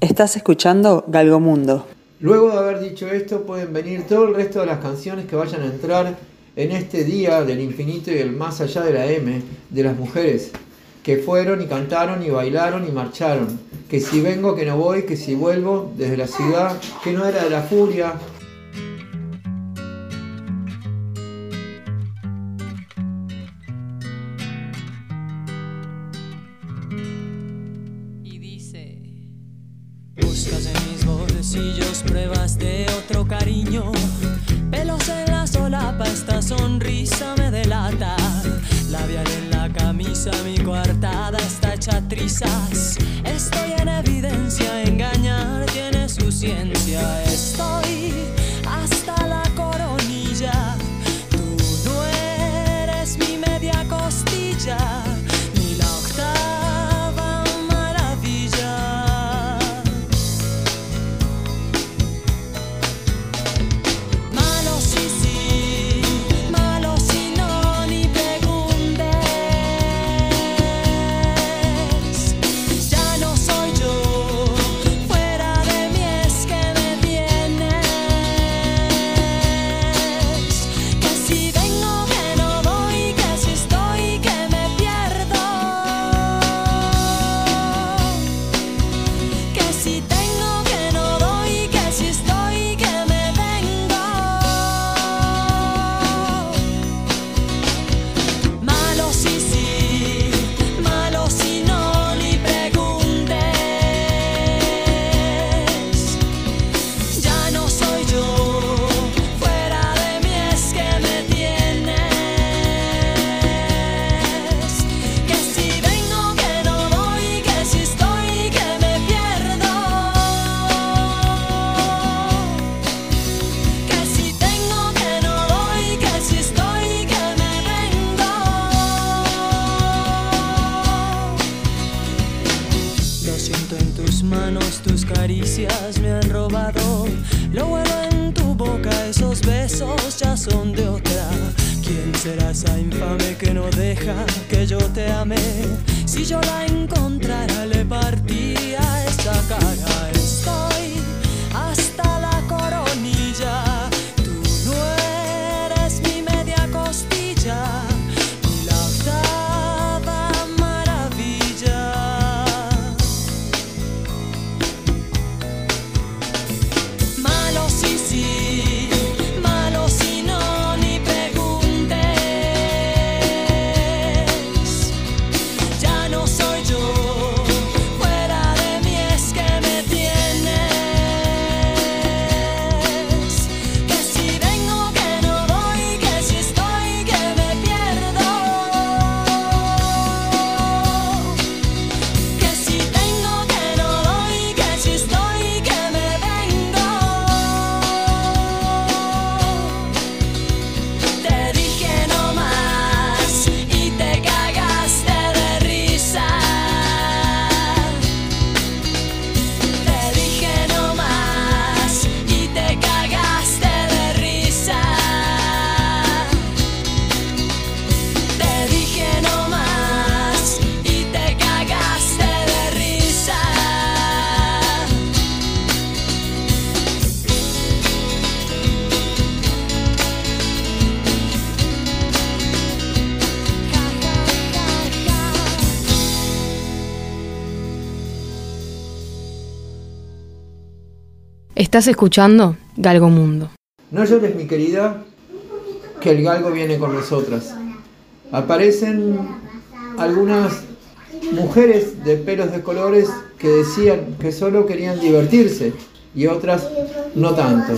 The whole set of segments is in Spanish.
Estás escuchando Galgomundo. Luego de haber dicho esto, pueden venir todo el resto de las canciones que vayan a entrar en este día del infinito y el más allá de la M de las mujeres, que fueron y cantaron y bailaron y marcharon, que si vengo que no voy, que si vuelvo desde la ciudad, que no era de la furia, de otro cariño. Pelos en la solapa, esta sonrisa me delata. Labial en la camisa, mi coartada está hecha trizas. Estoy en evidencia te amé, si yo la Estás escuchando Galgo Mundo. No llores, mi querida, que el galgo viene con nosotras. Aparecen algunas mujeres de pelos de colores que decían que solo querían divertirse y otras no tanto.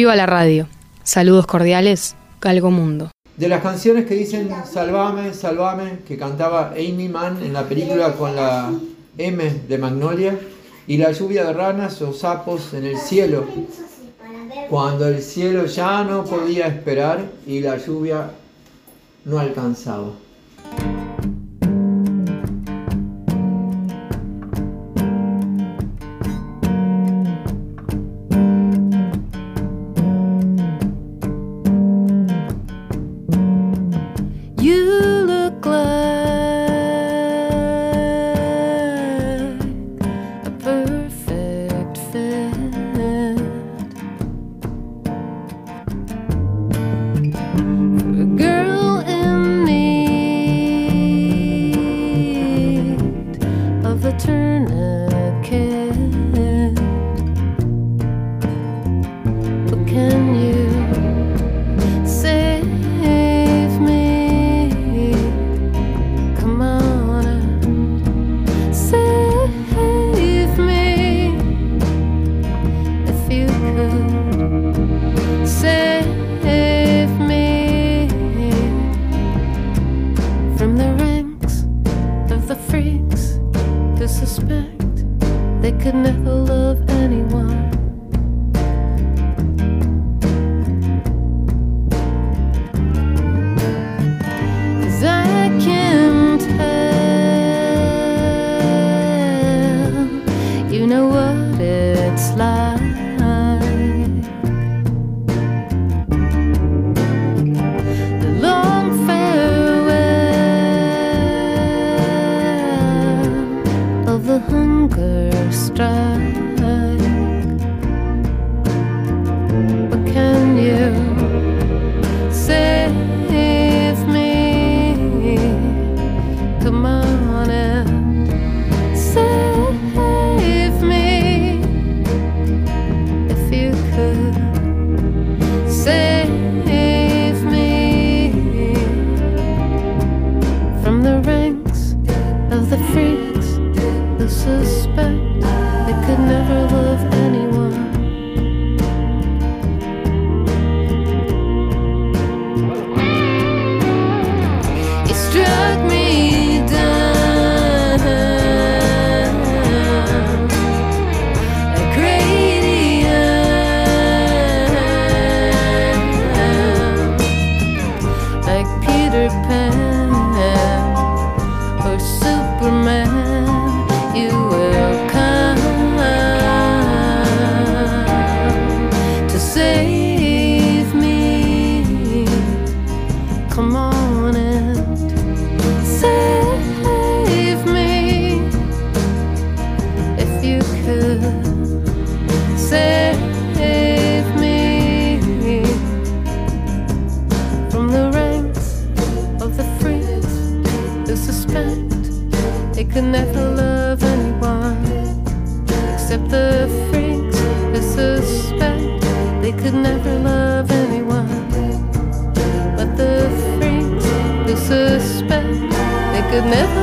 Viva la radio. Saludos cordiales, Galgo Mundo. De las canciones que dicen Salvame, Salvame, que cantaba Amy Mann en la película con la M de Magnolia, y la lluvia de ranas o sapos en el cielo, cuando el cielo ya no podía esperar y la lluvia no alcanzaba. they could never Smith.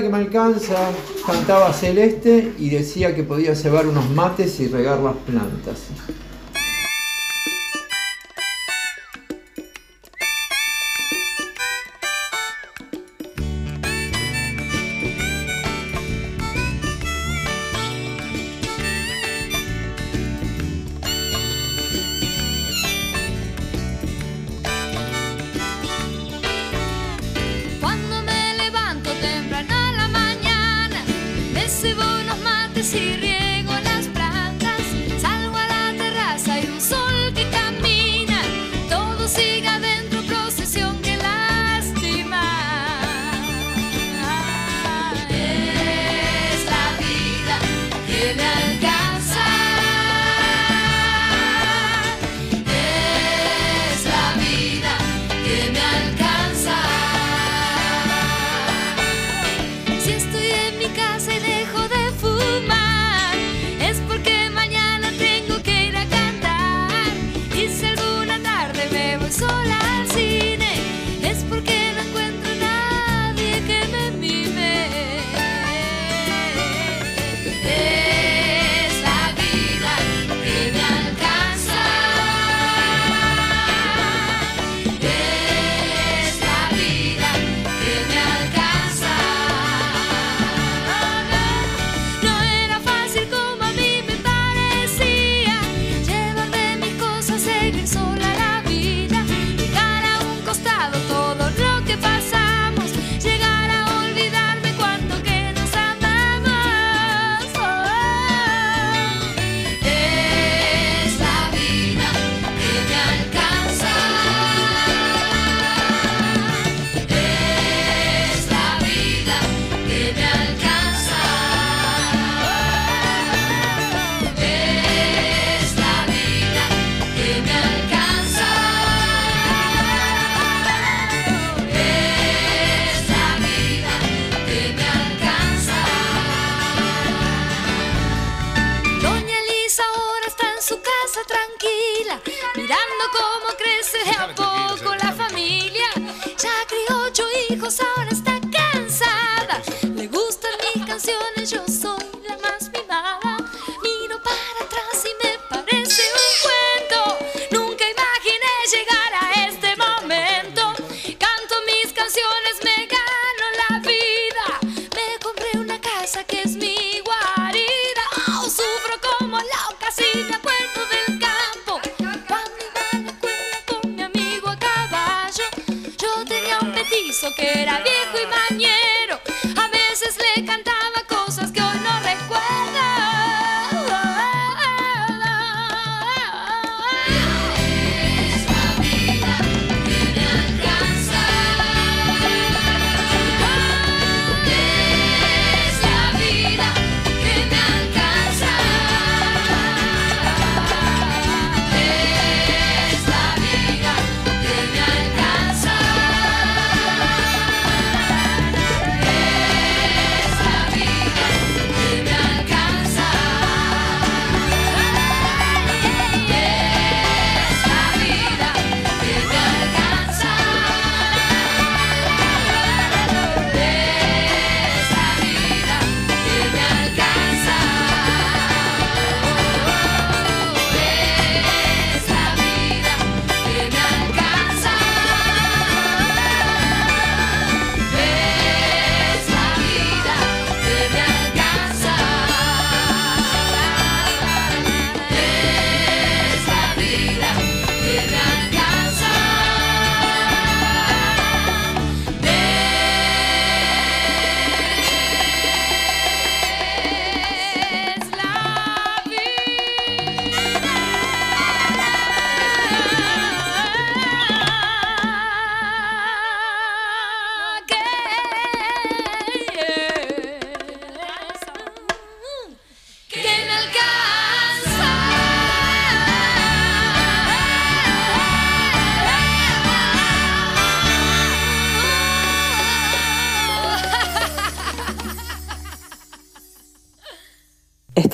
que me alcanza, cantaba Celeste y decía que podía llevar unos mates y regar las plantas.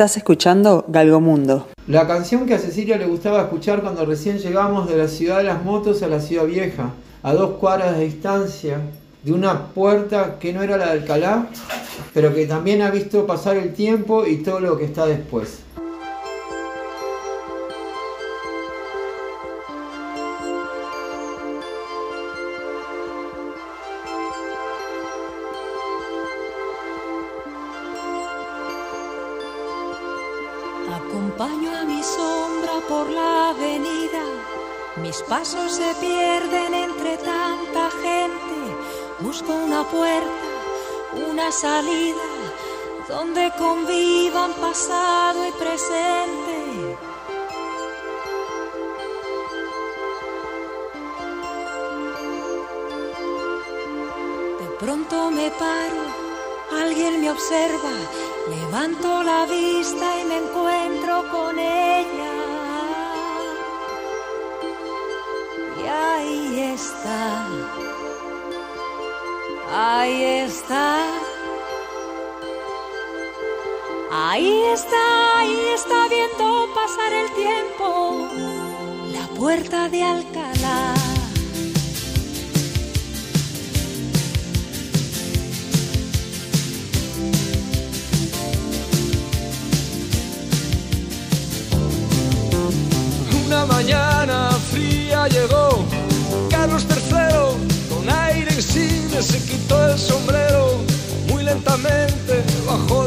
Estás escuchando Galgomundo. La canción que a Cecilia le gustaba escuchar cuando recién llegamos de la ciudad de las motos a la ciudad vieja, a dos cuadras de distancia, de una puerta que no era la de Alcalá, pero que también ha visto pasar el tiempo y todo lo que está después. Salida, donde convivan pasado y presente. De pronto me paro, alguien me observa, levanto la vista y me encuentro con ella. Ahí está, ahí está viendo pasar el tiempo, la puerta de Alcalá. Una mañana fría llegó Carlos III con aire insigne se quitó el sombrero muy lentamente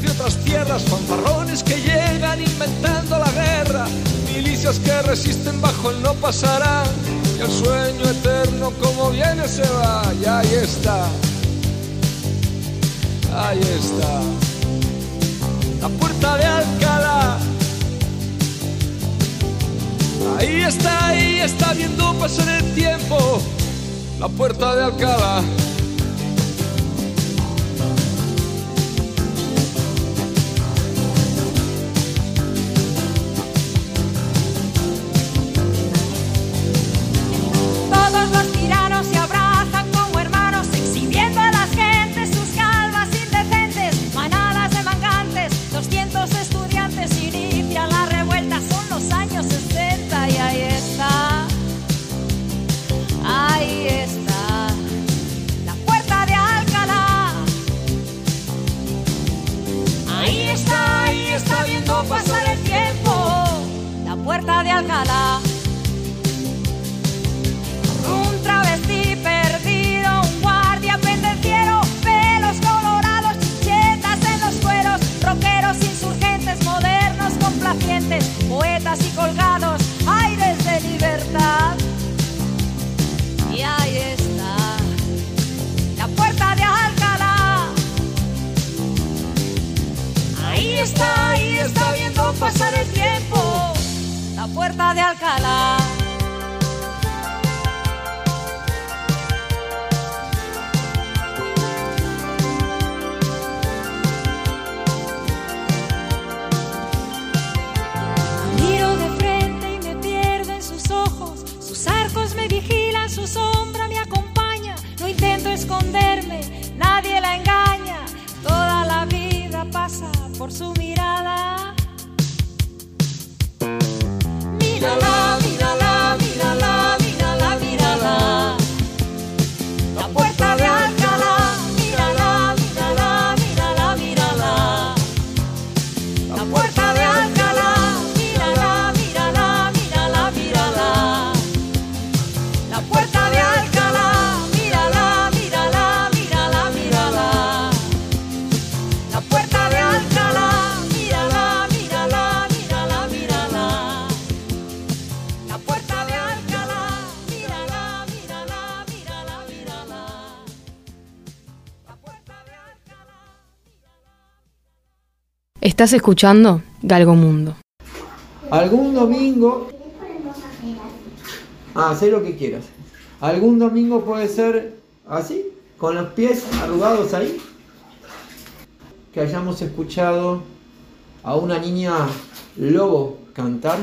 de otras tierras, fanfarrones que llegan inventando la guerra, milicias que resisten bajo el no pasarán, y el sueño eterno como viene se va, y ahí está, ahí está, la puerta de Alcalá. Ahí está, ahí está viendo pasar el tiempo, la puerta de Alcalá. Estás escuchando Galgo Mundo. Algún domingo. Ah, hacer lo que quieras. Algún domingo puede ser así, con los pies arrugados ahí. Que hayamos escuchado a una niña lobo cantar.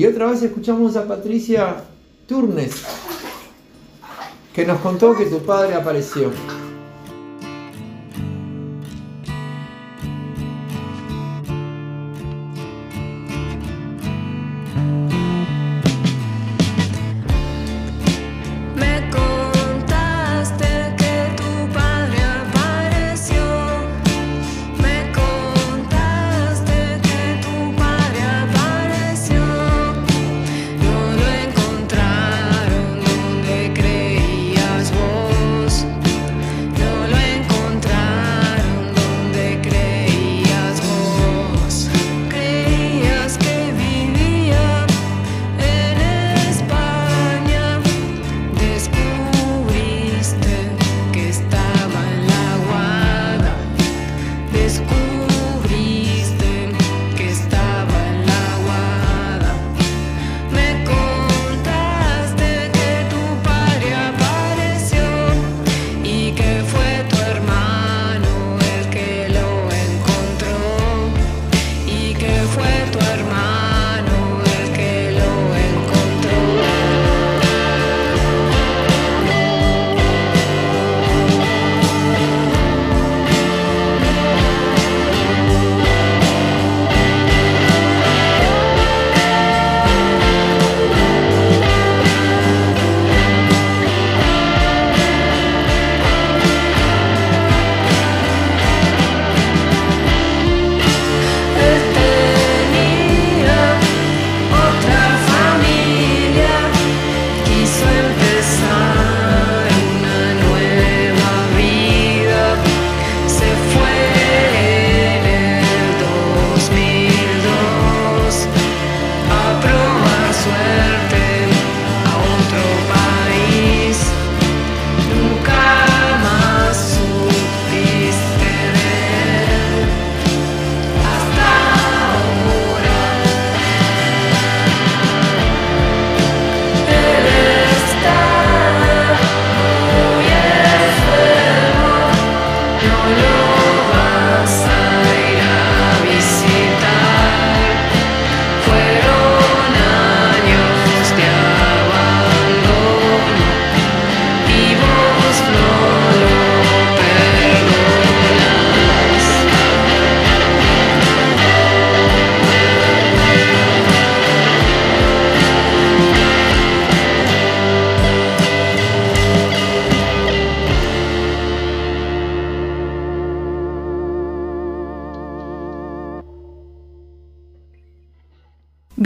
Y otra vez escuchamos a Patricia Turnes, que nos contó que tu padre apareció.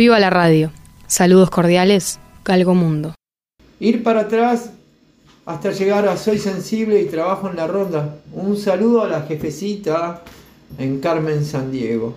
Viva la radio. Saludos cordiales, Galgo Mundo. Ir para atrás hasta llegar a Soy Sensible y Trabajo en la Ronda. Un saludo a la jefecita en Carmen San Diego.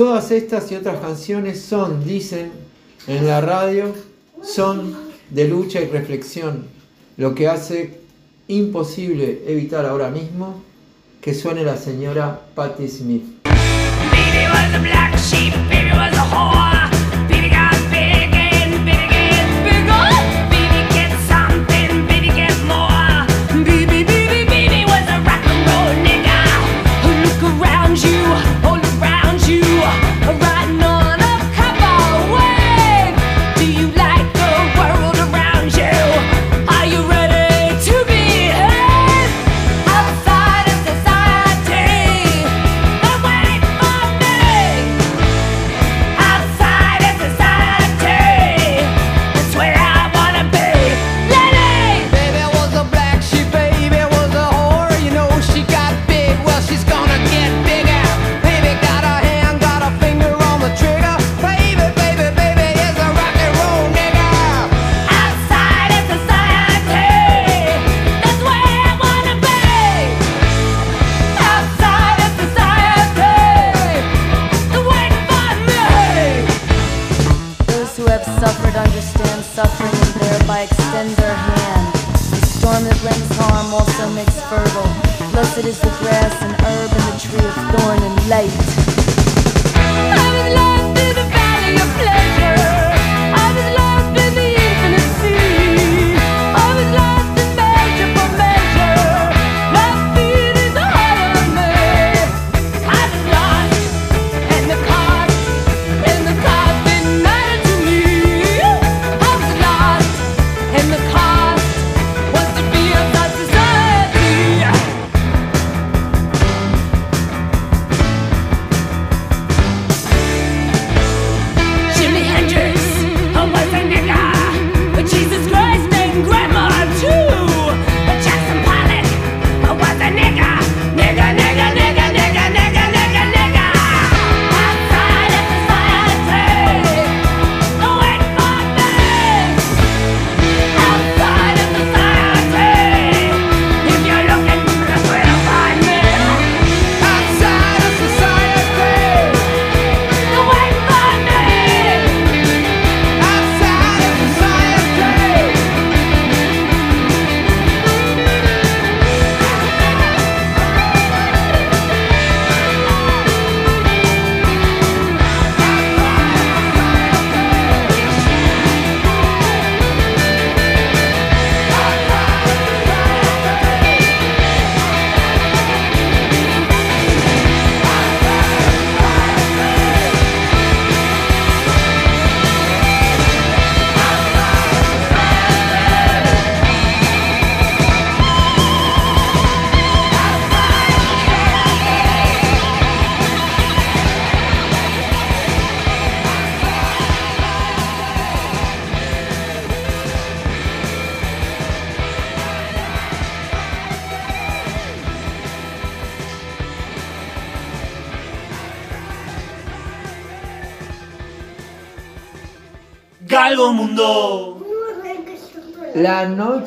Todas estas y otras canciones son, dicen en la radio, son de lucha y reflexión, lo que hace imposible evitar ahora mismo que suene la señora Patti Smith.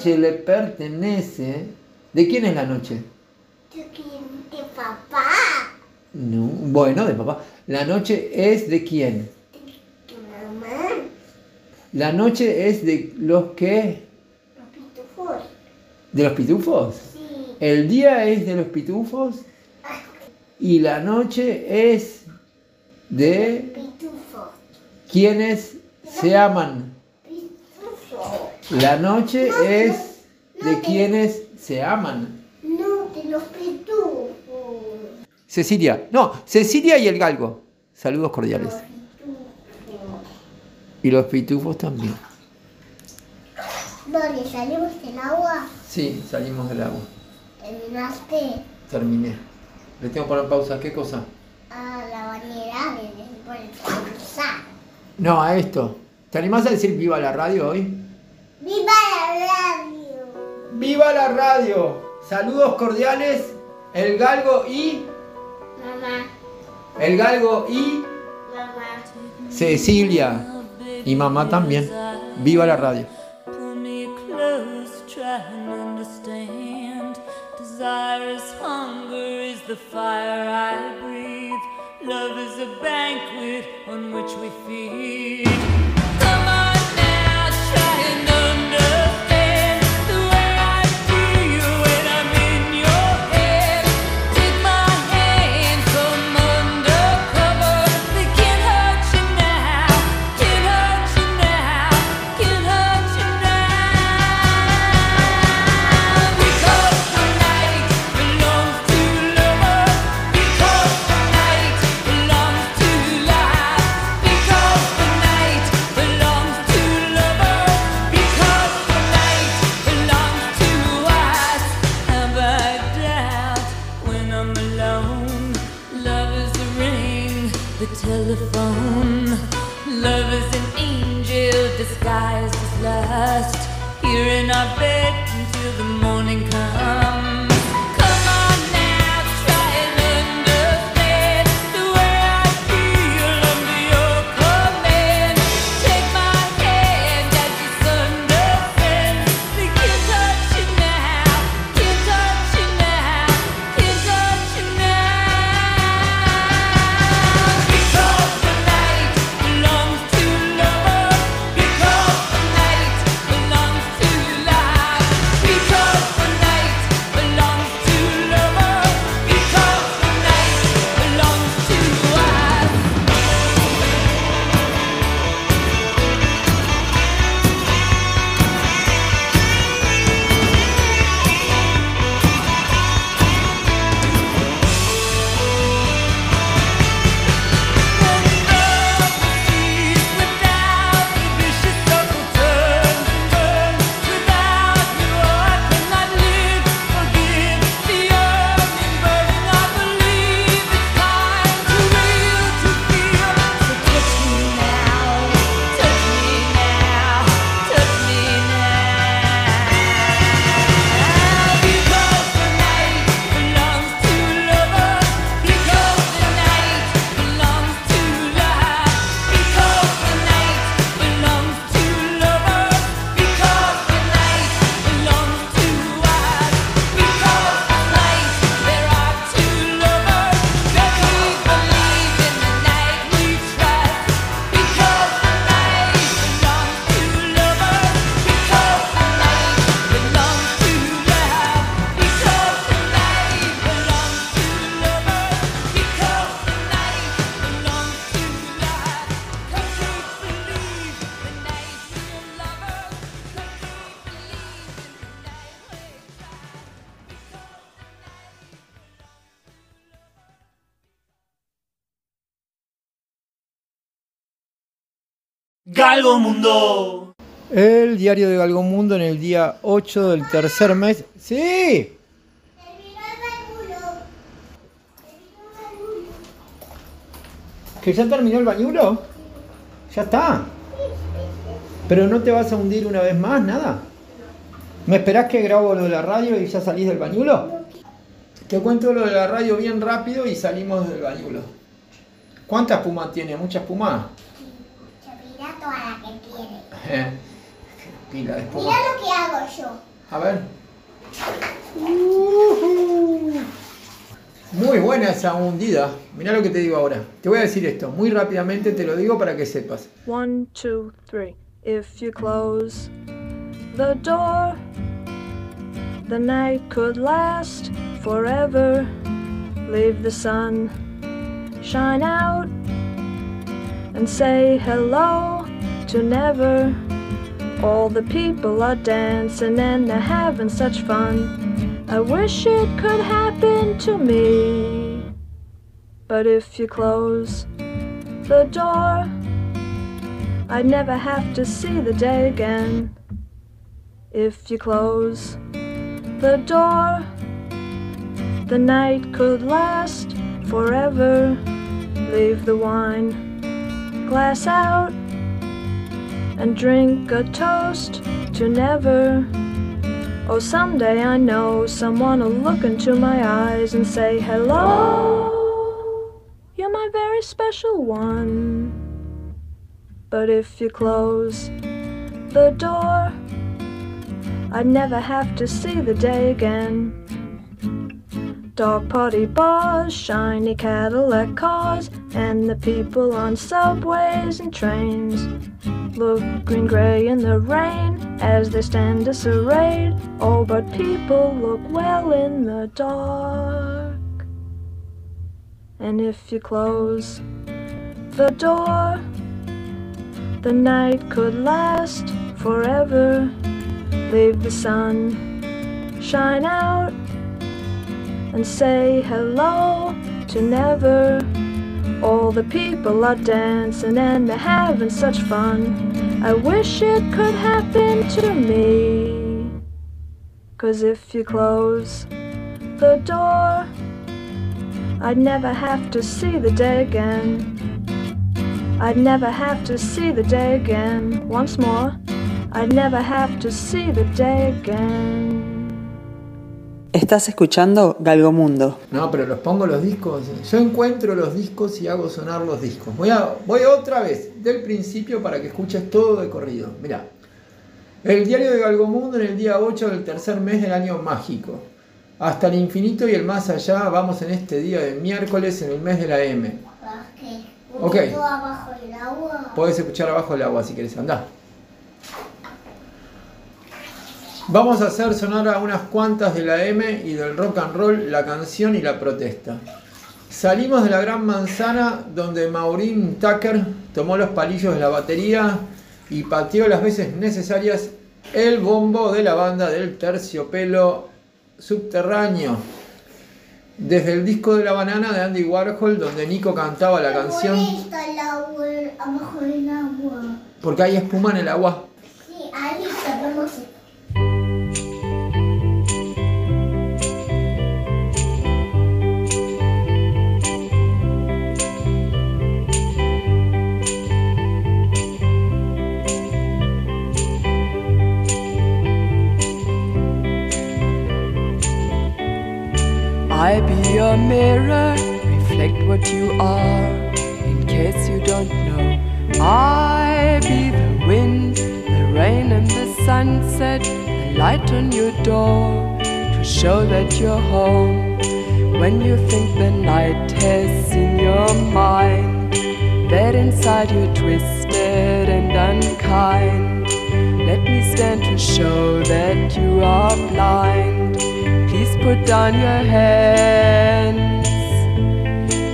Noche le pertenece. ¿De quién es la noche? De papá. No, bueno, de papá. La noche es de quién? De mamá. La noche es de los que. Los pitufos. ¿De los pitufos? Sí. El día es de los pitufos y la noche es de Pitufos. quienes se aman. La noche es de quienes se aman. No, de los pitufos. Cecilia, no, Cecilia y el galgo. Saludos cordiales. Y los pitufos también. ¿Dónde salimos del agua? Sí, salimos del agua. Terminaste Terminé. Le tengo que poner pausa. ¿Qué cosa? a la bañera de. No, a esto. ¿Te animás a decir viva la radio hoy? ¡Viva la radio! ¡Viva la radio! Saludos cordiales. El galgo y. Mamá, El galgo y. mamá. Cecilia. Y mamá también. Viva la radio. Pull me close, try and understand. Desire is hunger, is the fire I breathe. Love is a banquet on which we feed. not been Galgo Mundo. El diario de Galgo Mundo en el día 8 del tercer mes. ¡Sí! ¿Que ya terminó el bañulo? Ya está. Pero no te vas a hundir una vez más, nada. ¿Me esperás que grabo lo de la radio y ya salís del bañulo? Te cuento lo de la radio bien rápido y salimos del bañulo. ¿Cuánta espuma tiene? ¿Mucha espuma? Mira toda la que tiene. Eh, pila de espuma. Mira lo que hago yo. A ver. Muy buena esa hundida. Mira lo que te digo ahora. Te voy a decir esto. Muy rápidamente te lo digo para que sepas. One, two, three. If you close the door, the night could last forever. Leave the sun shine out and say hello to never. All the people are dancing and they're having such fun. I wish it could happen to me. But if you close the door, I'd never have to see the day again. If you close the door, the night could last forever. Leave the wine glass out and drink a toast to never. Oh, someday I know someone will look into my eyes and say, Hello, you're my very special one. But if you close the door, I'd never have to see the day again. Dog party bars, shiny Cadillac cars, and the people on subways and trains look green gray in the rain as they stand disarrayed. Oh, but people look well in the dark. And if you close the door, the night could last forever. Leave the sun shine out and say hello to never. All the people are dancing and they're having such fun. I wish it could happen to me. Cause if you close the door, I'd never have to see the day again. I'd never have to see the day again. Once more, I'd never have to see the day again. Estás escuchando Galgomundo. No, pero los pongo los discos. Yo encuentro los discos y hago sonar los discos. Voy, a, voy otra vez, del principio, para que escuches todo de corrido. Mirá. El diario de Galgomundo en el día 8 del tercer mes del año mágico. Hasta el infinito y el más allá vamos en este día de miércoles en el mes de la M. Ok. Todo abajo del agua. Podés escuchar abajo el agua si querés. Andá. Vamos a hacer sonar a unas cuantas de la M y del rock and roll la canción y la protesta. Salimos de la gran manzana donde Maureen Tucker tomó los palillos de la batería y pateó las veces necesarias el bombo de la banda del terciopelo subterráneo. Desde el disco de la banana de Andy Warhol donde Nico cantaba la canción porque hay espuma en el agua. Sí, ahí I be your mirror, reflect what you are, in case you don't know. I be the wind, the rain, and the sunset, the light on your door, to show that you're home. When you think the night has seen your mind, that inside you're twisted and unkind. Let me stand to show that you are blind. Put down your hands,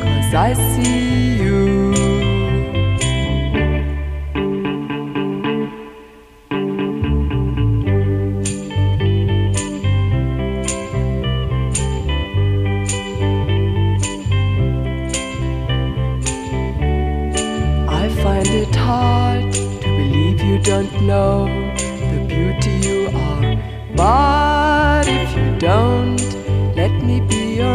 cause I see you. I find it hard to believe you don't know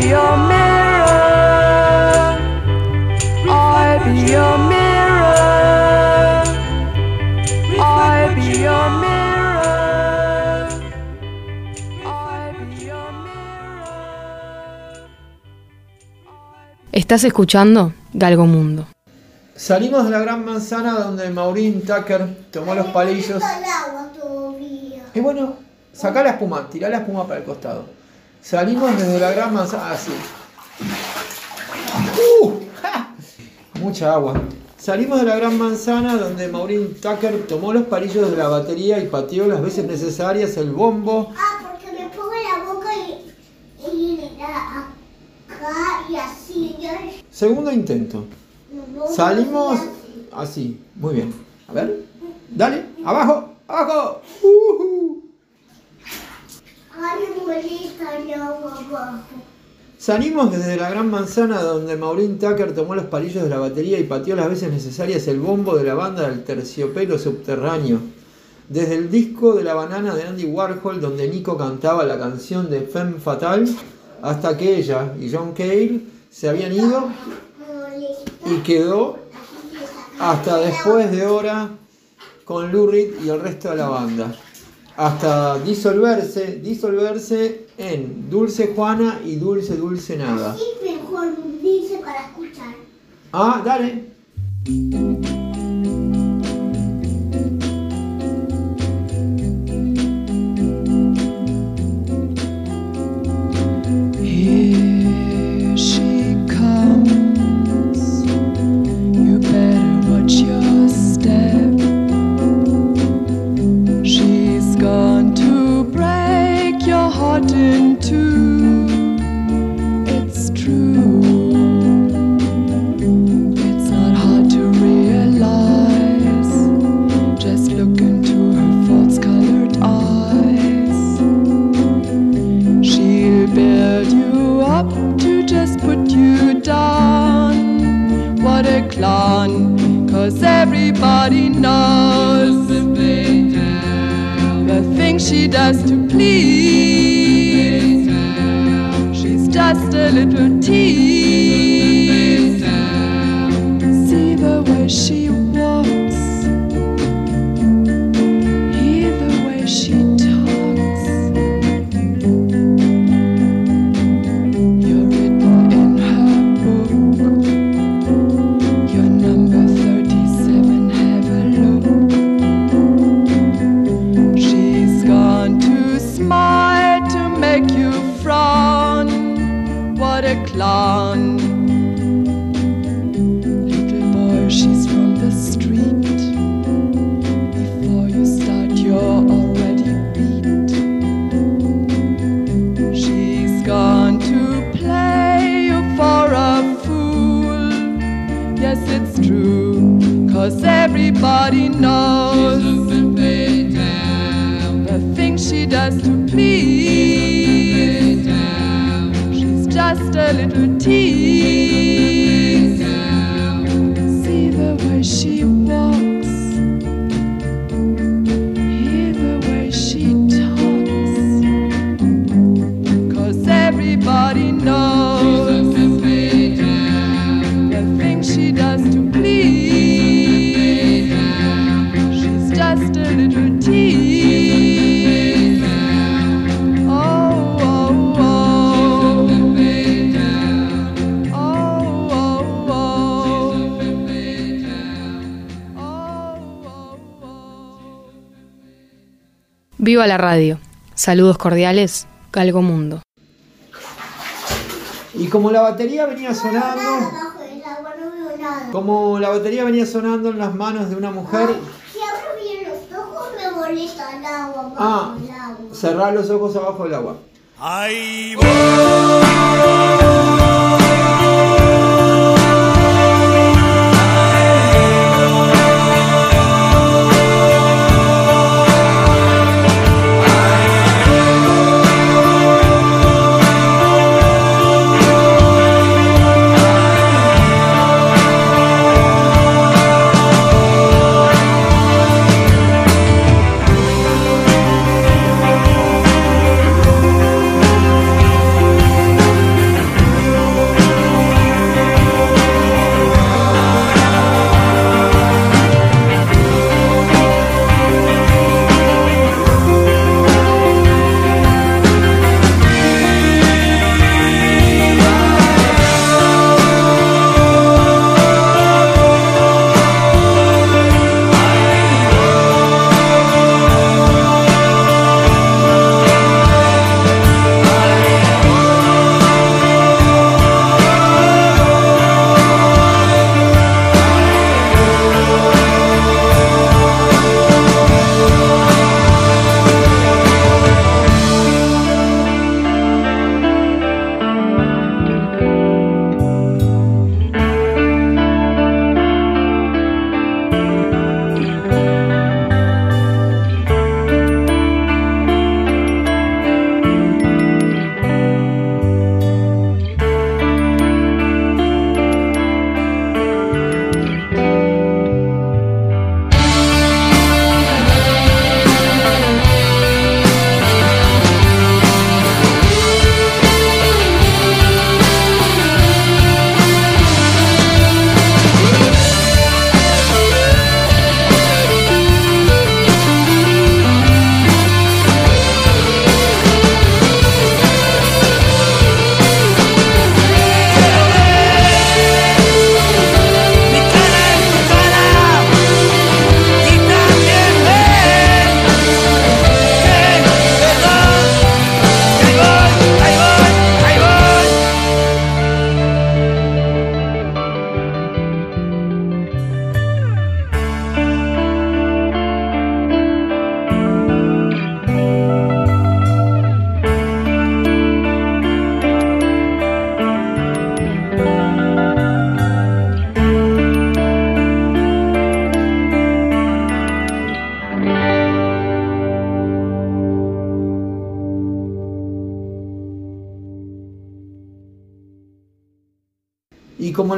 Your mirror. I be your mirror. I be your mirror. I be your Estás escuchando Galgo Mundo. Salimos de la gran manzana donde Maureen Tucker tomó los palillos. Y bueno, sacá la espuma, tirá la espuma para el costado. Salimos desde la gran manzana. Así. ¡Uh! ¡Ja! Mucha agua. Salimos de la gran manzana donde Maureen Tucker tomó los palillos de la batería y pateó las veces necesarias el bombo. Ah, porque me pongo en la boca y, y le da acá y así. Yo, Segundo intento. Salimos así. Muy bien. A ver. Dale. Abajo. Abajo. Ay, me molesta el agua abajo. Salimos desde la gran manzana donde Maureen Tucker tomó los palillos de la batería y pateó las veces necesarias el bombo de la banda del terciopelo subterráneo. Desde el disco de la banana de Andy Warhol donde Nico cantaba la canción de Femme Fatal hasta que ella y John Cale se habían ido y quedó hasta después de hora con Lou y el resto de la banda. Hasta disolverse, disolverse en Dulce Juana y Dulce Dulce Nada. Sí, mejor dice para escuchar. Ah, dale. Everybody knows the things she does to please. She's just a little tease. Viva la radio. Saludos cordiales, Galgo Mundo. Y como la batería venía sonando, como la batería venía sonando en las manos de una mujer, Si abro bien los ojos me molesta el agua. abajo ah, del agua. cerrar los ojos abajo del agua. Ahí.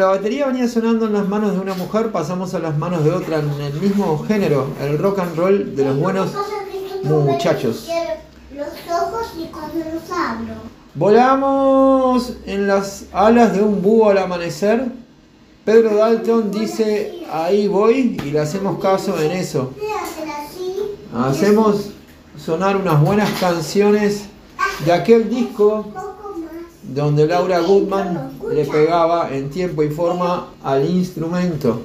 La batería venía sonando en las manos de una mujer, pasamos a las manos de otra en el mismo género, el rock and roll de los buenos muchachos. Volamos en las alas de un búho al amanecer. Pedro Dalton dice, ahí voy, y le hacemos caso en eso. Hacemos sonar unas buenas canciones de aquel disco donde Laura Goodman le pegaba en tiempo y forma al instrumento.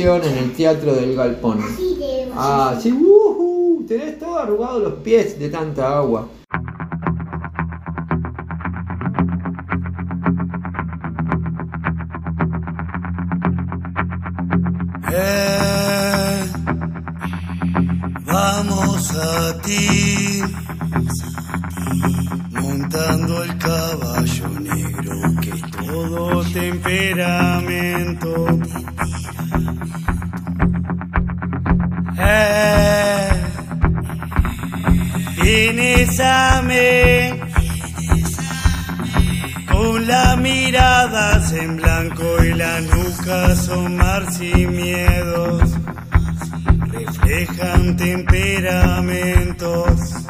En el Teatro del Galpón. Ah, sí, ujú, tenés todo arrugado los pies de tanta agua. Eh, vamos a ti, montando el caballo negro que todo temperamento. Con la mirada en blanco y la nuca asomar sin miedos, reflejan temperamentos.